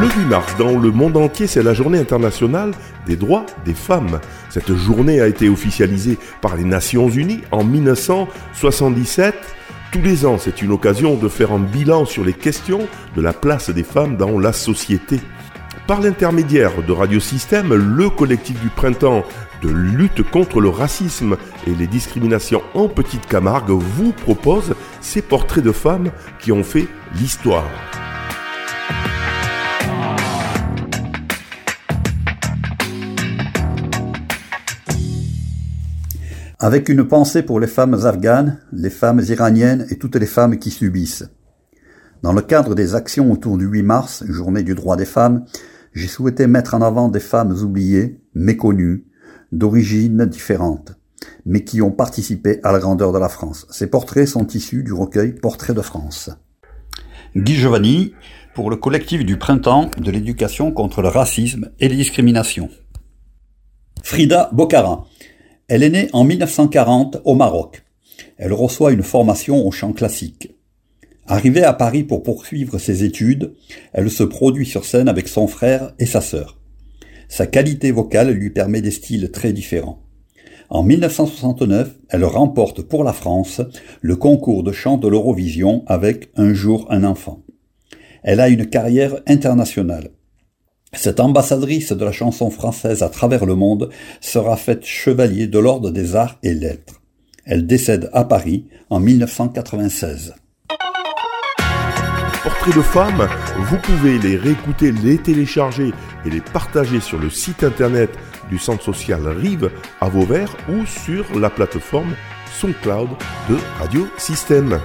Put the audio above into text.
Le 8 mars, dans le monde entier, c'est la journée internationale des droits des femmes. Cette journée a été officialisée par les Nations Unies en 1977. Tous les ans, c'est une occasion de faire un bilan sur les questions de la place des femmes dans la société. Par l'intermédiaire de Radio Système, le collectif du printemps de lutte contre le racisme et les discriminations en Petite Camargue vous propose ces portraits de femmes qui ont fait l'histoire. Avec une pensée pour les femmes afghanes, les femmes iraniennes et toutes les femmes qui subissent. Dans le cadre des actions autour du 8 mars, journée du droit des femmes, j'ai souhaité mettre en avant des femmes oubliées, méconnues, d'origines différentes, mais qui ont participé à la grandeur de la France. Ces portraits sont issus du recueil Portraits de France. Guy Giovanni, pour le collectif du printemps de l'éducation contre le racisme et les discriminations. Frida Bocara, elle est née en 1940 au Maroc. Elle reçoit une formation au chant classique. Arrivée à Paris pour poursuivre ses études, elle se produit sur scène avec son frère et sa sœur. Sa qualité vocale lui permet des styles très différents. En 1969, elle remporte pour la France le concours de chant de l'Eurovision avec Un jour un enfant. Elle a une carrière internationale. Cette ambassadrice de la chanson française à travers le monde sera faite chevalier de l'Ordre des Arts et Lettres. Elle décède à Paris en 1996. Portraits de femmes, vous pouvez les réécouter, les télécharger et les partager sur le site internet du centre social Rive à Vauvert ou sur la plateforme SoundCloud de Radio Système.